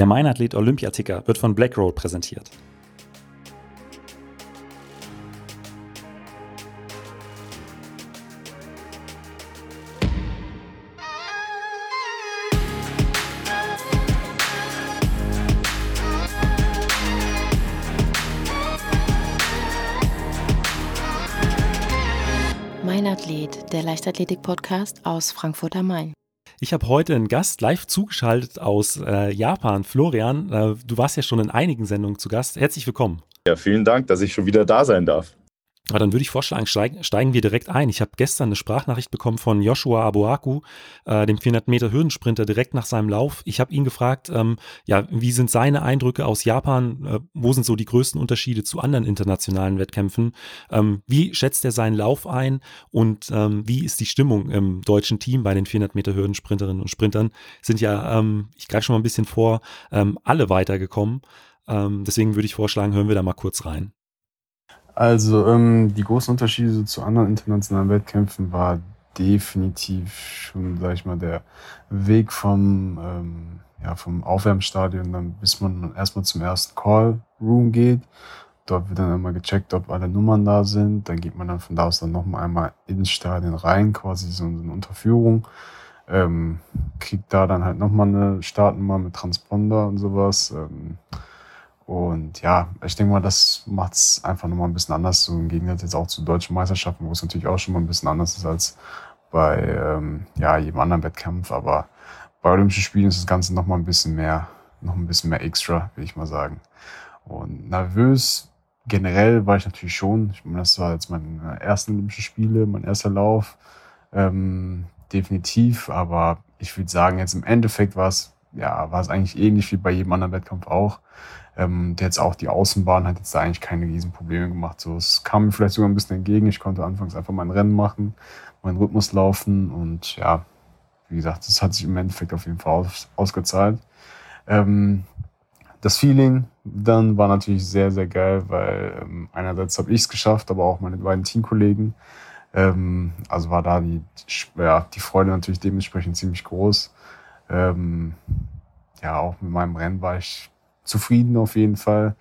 Der Meinathlet Olympiaticker wird von Blackroll präsentiert. Mein Athlet, der Leichtathletik-Podcast aus Frankfurt am Main. Ich habe heute einen Gast live zugeschaltet aus äh, Japan. Florian, äh, du warst ja schon in einigen Sendungen zu Gast. Herzlich willkommen. Ja, vielen Dank, dass ich schon wieder da sein darf. Aber dann würde ich vorschlagen, steigen, steigen wir direkt ein. Ich habe gestern eine Sprachnachricht bekommen von Joshua Aboaku, äh, dem 400 Meter Hürdensprinter, direkt nach seinem Lauf. Ich habe ihn gefragt, ähm, ja, wie sind seine Eindrücke aus Japan? Äh, wo sind so die größten Unterschiede zu anderen internationalen Wettkämpfen? Ähm, wie schätzt er seinen Lauf ein? Und ähm, wie ist die Stimmung im deutschen Team bei den 400 Meter Hürdensprinterinnen und Sprintern? Sind ja, ähm, ich greife schon mal ein bisschen vor, ähm, alle weitergekommen. Ähm, deswegen würde ich vorschlagen, hören wir da mal kurz rein. Also ähm, die großen Unterschiede zu anderen internationalen Wettkämpfen war definitiv schon, sag ich mal, der Weg vom, ähm, ja, vom Aufwärmstadion, dann bis man erstmal zum ersten Call Room geht. Dort wird dann immer gecheckt, ob alle Nummern da sind. Dann geht man dann von da aus dann nochmal einmal ins Stadion rein, quasi so eine Unterführung. Ähm, kriegt da dann halt nochmal eine Startnummer mit Transponder und sowas. Ähm, und ja, ich denke mal, das macht es einfach nochmal ein bisschen anders, so im Gegensatz jetzt auch zu deutschen Meisterschaften, wo es natürlich auch schon mal ein bisschen anders ist als bei ähm, ja, jedem anderen Wettkampf. Aber bei Olympischen Spielen ist das Ganze nochmal ein bisschen mehr, noch ein bisschen mehr extra, will ich mal sagen. Und nervös generell war ich natürlich schon. Ich meine, das war jetzt meine ersten Olympischen Spiele, mein erster Lauf. Ähm, definitiv, aber ich würde sagen, jetzt im Endeffekt war es, ja, war es eigentlich ähnlich wie bei jedem anderen Wettkampf auch. Ähm, der jetzt auch die Außenbahn hat jetzt da eigentlich keine riesen Probleme gemacht. So, es kam mir vielleicht sogar ein bisschen entgegen. Ich konnte anfangs einfach mein Rennen machen, meinen Rhythmus laufen und ja, wie gesagt, das hat sich im Endeffekt auf jeden Fall aus, ausgezahlt. Ähm, das Feeling dann war natürlich sehr, sehr geil, weil ähm, einerseits habe ich es geschafft, aber auch meine beiden Teamkollegen. Ähm, also war da die, ja, die Freude natürlich dementsprechend ziemlich groß. Ähm, ja, auch mit meinem Rennen war ich zufrieden auf jeden Fall.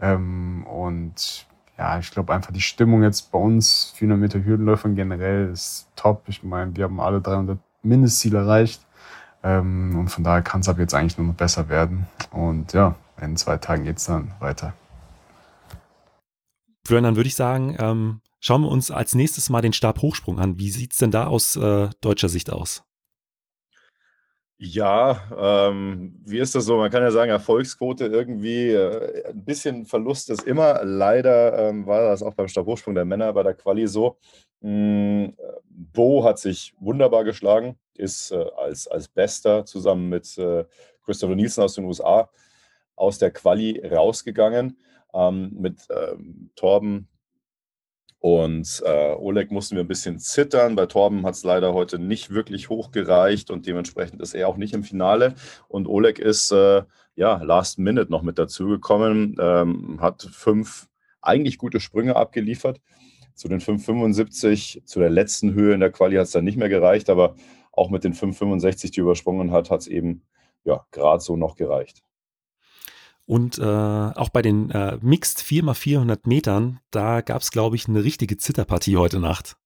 Ähm, und ja, ich glaube einfach die Stimmung jetzt bei uns, 400 Meter Hürdenläufern generell, ist top. Ich meine, wir haben alle 300 Mindestziel erreicht. Ähm, und von daher kann es ab jetzt eigentlich nur noch besser werden. Und ja, in zwei Tagen geht es dann weiter. Florian, dann würde ich sagen, ähm, schauen wir uns als nächstes mal den Stabhochsprung an. Wie sieht es denn da aus äh, deutscher Sicht aus? Ja, ähm, wie ist das so? Man kann ja sagen, Erfolgsquote irgendwie, äh, ein bisschen Verlust ist immer. Leider ähm, war das auch beim Stabhochsprung der Männer bei der Quali so. Mm, Bo hat sich wunderbar geschlagen, ist äh, als, als Bester zusammen mit äh, Christopher Nielsen aus den USA aus der Quali rausgegangen. Ähm, mit ähm, Torben und äh, Oleg mussten wir ein bisschen zittern. Bei Torben hat es leider heute nicht wirklich hochgereicht und dementsprechend ist er auch nicht im Finale. Und Oleg ist äh, ja last minute noch mit dazugekommen, ähm, hat fünf eigentlich gute Sprünge abgeliefert. Zu den 5,75, zu der letzten Höhe in der Quali hat es dann nicht mehr gereicht, aber auch mit den 5,65, die übersprungen hat, hat es eben ja gerade so noch gereicht. Und äh, auch bei den äh, Mixed 4x400 Metern, da gab es, glaube ich, eine richtige Zitterpartie heute Nacht.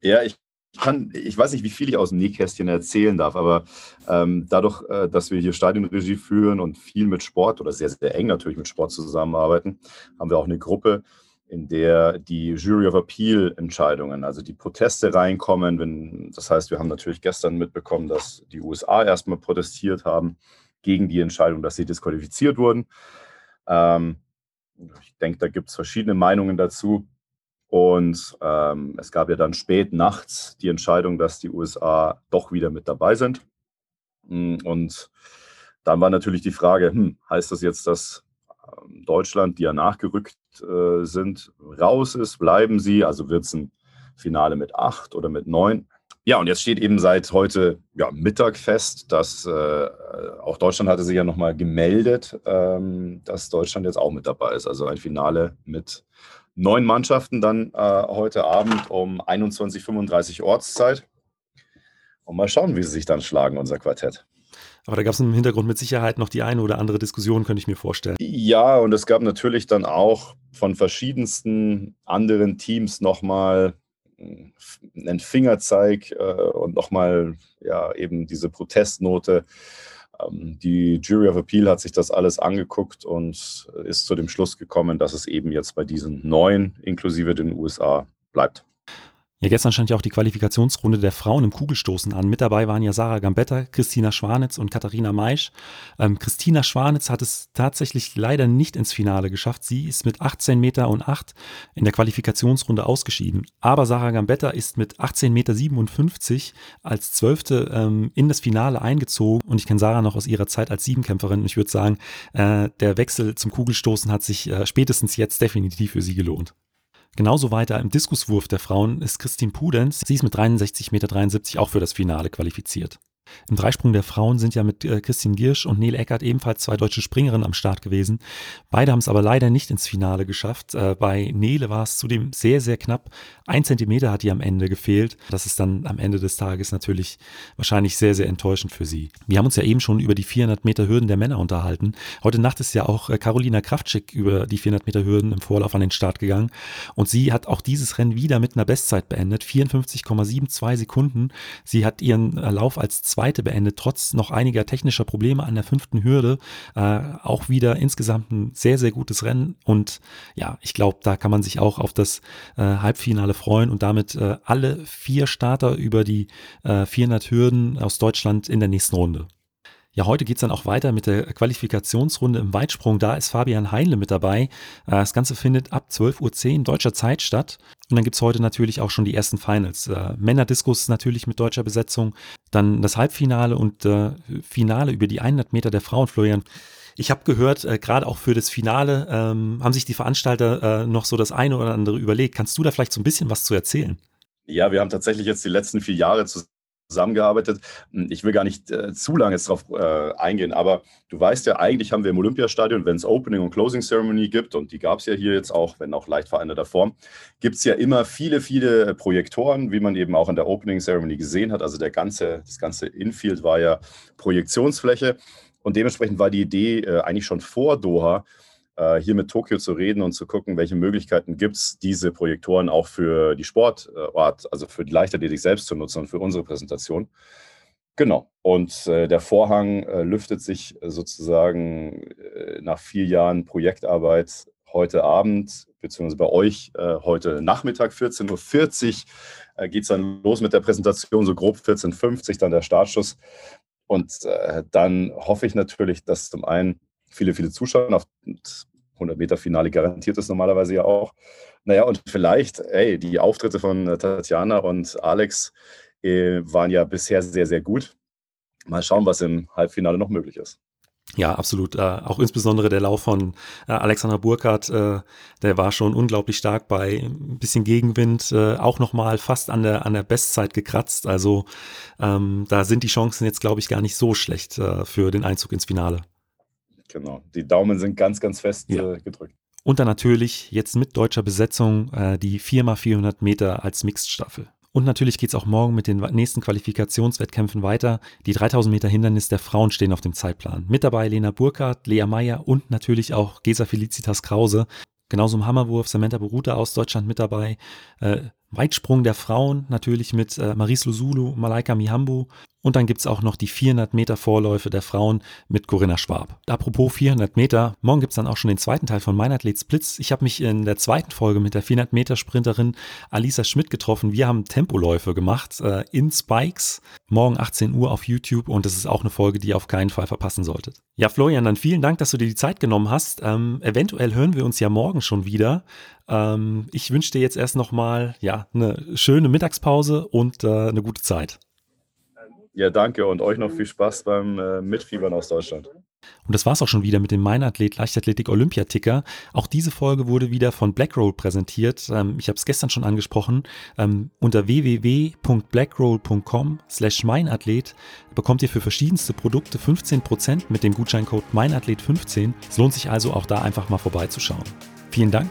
Ja, ich kann, ich weiß nicht, wie viel ich aus dem Nähkästchen erzählen darf, aber ähm, dadurch, äh, dass wir hier Stadionregie führen und viel mit Sport oder sehr, sehr eng natürlich mit Sport zusammenarbeiten, haben wir auch eine Gruppe, in der die Jury of Appeal Entscheidungen, also die Proteste reinkommen. Wenn, das heißt, wir haben natürlich gestern mitbekommen, dass die USA erstmal protestiert haben gegen die Entscheidung, dass sie disqualifiziert wurden. Ähm, ich denke, da gibt es verschiedene Meinungen dazu. Und ähm, es gab ja dann spät nachts die Entscheidung, dass die USA doch wieder mit dabei sind. Mm, und dann war natürlich die Frage, hm, heißt das jetzt, dass ähm, Deutschland, die ja nachgerückt äh, sind, raus ist? Bleiben sie? Also wird es ein Finale mit acht oder mit neun? Ja, und jetzt steht eben seit heute ja, Mittag fest, dass äh, auch Deutschland hatte sich ja nochmal gemeldet, ähm, dass Deutschland jetzt auch mit dabei ist. Also ein Finale mit neun Mannschaften dann äh, heute Abend um 21.35 Uhr Ortszeit. Und mal schauen, wie sie sich dann schlagen, unser Quartett. Aber da gab es im Hintergrund mit Sicherheit noch die eine oder andere Diskussion, könnte ich mir vorstellen. Ja, und es gab natürlich dann auch von verschiedensten anderen Teams nochmal hm, einen Fingerzeig äh, und nochmal ja eben diese Protestnote. Ähm, die Jury of Appeal hat sich das alles angeguckt und ist zu dem Schluss gekommen, dass es eben jetzt bei diesen neun, inklusive den USA, bleibt. Ja, gestern stand ja auch die Qualifikationsrunde der Frauen im Kugelstoßen an. Mit dabei waren ja Sarah Gambetta, Christina Schwanitz und Katharina Maisch. Ähm, Christina Schwanitz hat es tatsächlich leider nicht ins Finale geschafft. Sie ist mit 18 Meter und 8 in der Qualifikationsrunde ausgeschieden. Aber Sarah Gambetta ist mit 18 Meter 57 als Zwölfte ähm, in das Finale eingezogen. Und ich kenne Sarah noch aus ihrer Zeit als Siebenkämpferin. Ich würde sagen, äh, der Wechsel zum Kugelstoßen hat sich äh, spätestens jetzt definitiv für sie gelohnt. Genauso weiter im Diskuswurf der Frauen ist Christine Pudenz. Sie ist mit 63,73 Meter auch für das Finale qualifiziert. Im Dreisprung der Frauen sind ja mit äh, Christine Giersch und Nele Eckert ebenfalls zwei deutsche Springerinnen am Start gewesen. Beide haben es aber leider nicht ins Finale geschafft. Äh, bei Nele war es zudem sehr, sehr knapp. Ein Zentimeter hat ihr am Ende gefehlt. Das ist dann am Ende des Tages natürlich wahrscheinlich sehr, sehr enttäuschend für sie. Wir haben uns ja eben schon über die 400 Meter Hürden der Männer unterhalten. Heute Nacht ist ja auch äh, Carolina Kraftschick über die 400 Meter Hürden im Vorlauf an den Start gegangen. Und sie hat auch dieses Rennen wieder mit einer Bestzeit beendet. 54,72 Sekunden. Sie hat ihren Lauf als zweite beendet, trotz noch einiger technischer Probleme an der fünften Hürde. Äh, auch wieder insgesamt ein sehr, sehr gutes Rennen. Und ja, ich glaube, da kann man sich auch auf das äh, Halbfinale freuen und damit äh, alle vier Starter über die äh, 400 Hürden aus Deutschland in der nächsten Runde. Ja, heute geht's dann auch weiter mit der Qualifikationsrunde im Weitsprung. Da ist Fabian Heinle mit dabei. Äh, das Ganze findet ab 12.10 Uhr deutscher Zeit statt. Und dann gibt's heute natürlich auch schon die ersten Finals. Äh, Männerdiskus natürlich mit deutscher Besetzung. Dann das Halbfinale und äh, Finale über die 100 Meter der Frauen, Florian. Ich habe gehört, äh, gerade auch für das Finale ähm, haben sich die Veranstalter äh, noch so das eine oder andere überlegt. Kannst du da vielleicht so ein bisschen was zu erzählen? Ja, wir haben tatsächlich jetzt die letzten vier Jahre zusammengearbeitet. Hm, ich will gar nicht äh, zu lange jetzt darauf äh, eingehen, aber du weißt ja, eigentlich haben wir im Olympiastadion, wenn es Opening und Closing Ceremony gibt, und die gab es ja hier jetzt auch, wenn auch leicht veränderter Form, gibt es ja immer viele, viele Projektoren, wie man eben auch in der Opening Ceremony gesehen hat. Also der ganze, das ganze Infield war ja Projektionsfläche. Und dementsprechend war die Idee äh, eigentlich schon vor Doha, hier mit Tokio zu reden und zu gucken, welche Möglichkeiten gibt es, diese Projektoren auch für die Sportart, also für die Leichtathletik selbst zu nutzen und für unsere Präsentation. Genau. Und äh, der Vorhang äh, lüftet sich sozusagen äh, nach vier Jahren Projektarbeit heute Abend, beziehungsweise bei euch äh, heute Nachmittag 14.40 Uhr geht es dann los mit der Präsentation, so grob 14.50 Uhr dann der Startschuss. Und äh, dann hoffe ich natürlich, dass zum einen viele, viele Zuschauer auf 100 Meter Finale garantiert ist normalerweise ja auch. Naja, und vielleicht, ey, die Auftritte von äh, Tatjana und Alex äh, waren ja bisher sehr, sehr gut. Mal schauen, was im Halbfinale noch möglich ist. Ja, absolut. Äh, auch insbesondere der Lauf von äh, Alexander Burkhardt, äh, der war schon unglaublich stark bei ein bisschen Gegenwind, äh, auch nochmal fast an der, an der Bestzeit gekratzt. Also ähm, da sind die Chancen jetzt, glaube ich, gar nicht so schlecht äh, für den Einzug ins Finale. Genau, die Daumen sind ganz, ganz fest ja. Äh, gedrückt. Und dann natürlich jetzt mit deutscher Besetzung äh, die 4x400 Meter als Mixed-Staffel. Und natürlich geht es auch morgen mit den nächsten Qualifikationswettkämpfen weiter. Die 3000 Meter Hindernis der Frauen stehen auf dem Zeitplan. Mit dabei Lena Burkhardt, Lea Meyer und natürlich auch Gesa Felicitas Krause. Genauso im Hammerwurf Samantha Beruta aus Deutschland mit dabei. Äh, Weitsprung der Frauen natürlich mit äh, Maris Lusulu, Malaika Mihambo und dann gibt es auch noch die 400 Meter Vorläufe der Frauen mit Corinna Schwab. Apropos 400 Meter, morgen gibt es dann auch schon den zweiten Teil von Mein Athlet Splits. Ich habe mich in der zweiten Folge mit der 400 Meter Sprinterin Alisa Schmidt getroffen. Wir haben Tempoläufe gemacht äh, in Spikes. Morgen 18 Uhr auf YouTube und das ist auch eine Folge, die ihr auf keinen Fall verpassen solltet. Ja, Florian, dann vielen Dank, dass du dir die Zeit genommen hast. Ähm, eventuell hören wir uns ja morgen schon wieder. Ähm, ich wünsche dir jetzt erst nochmal ja, eine schöne Mittagspause und äh, eine gute Zeit. Ja, danke und euch noch viel Spaß beim äh, Mitfiebern aus Deutschland. Und das war's auch schon wieder mit dem Meinathlet Leichtathletik Olympiaticker. Auch diese Folge wurde wieder von Blackroll präsentiert. Ähm, ich habe es gestern schon angesprochen. Ähm, unter www.blackroll.com slash meinathlet bekommt ihr für verschiedenste Produkte 15% mit dem Gutscheincode meinathlet15. Es lohnt sich also auch da einfach mal vorbeizuschauen. Vielen Dank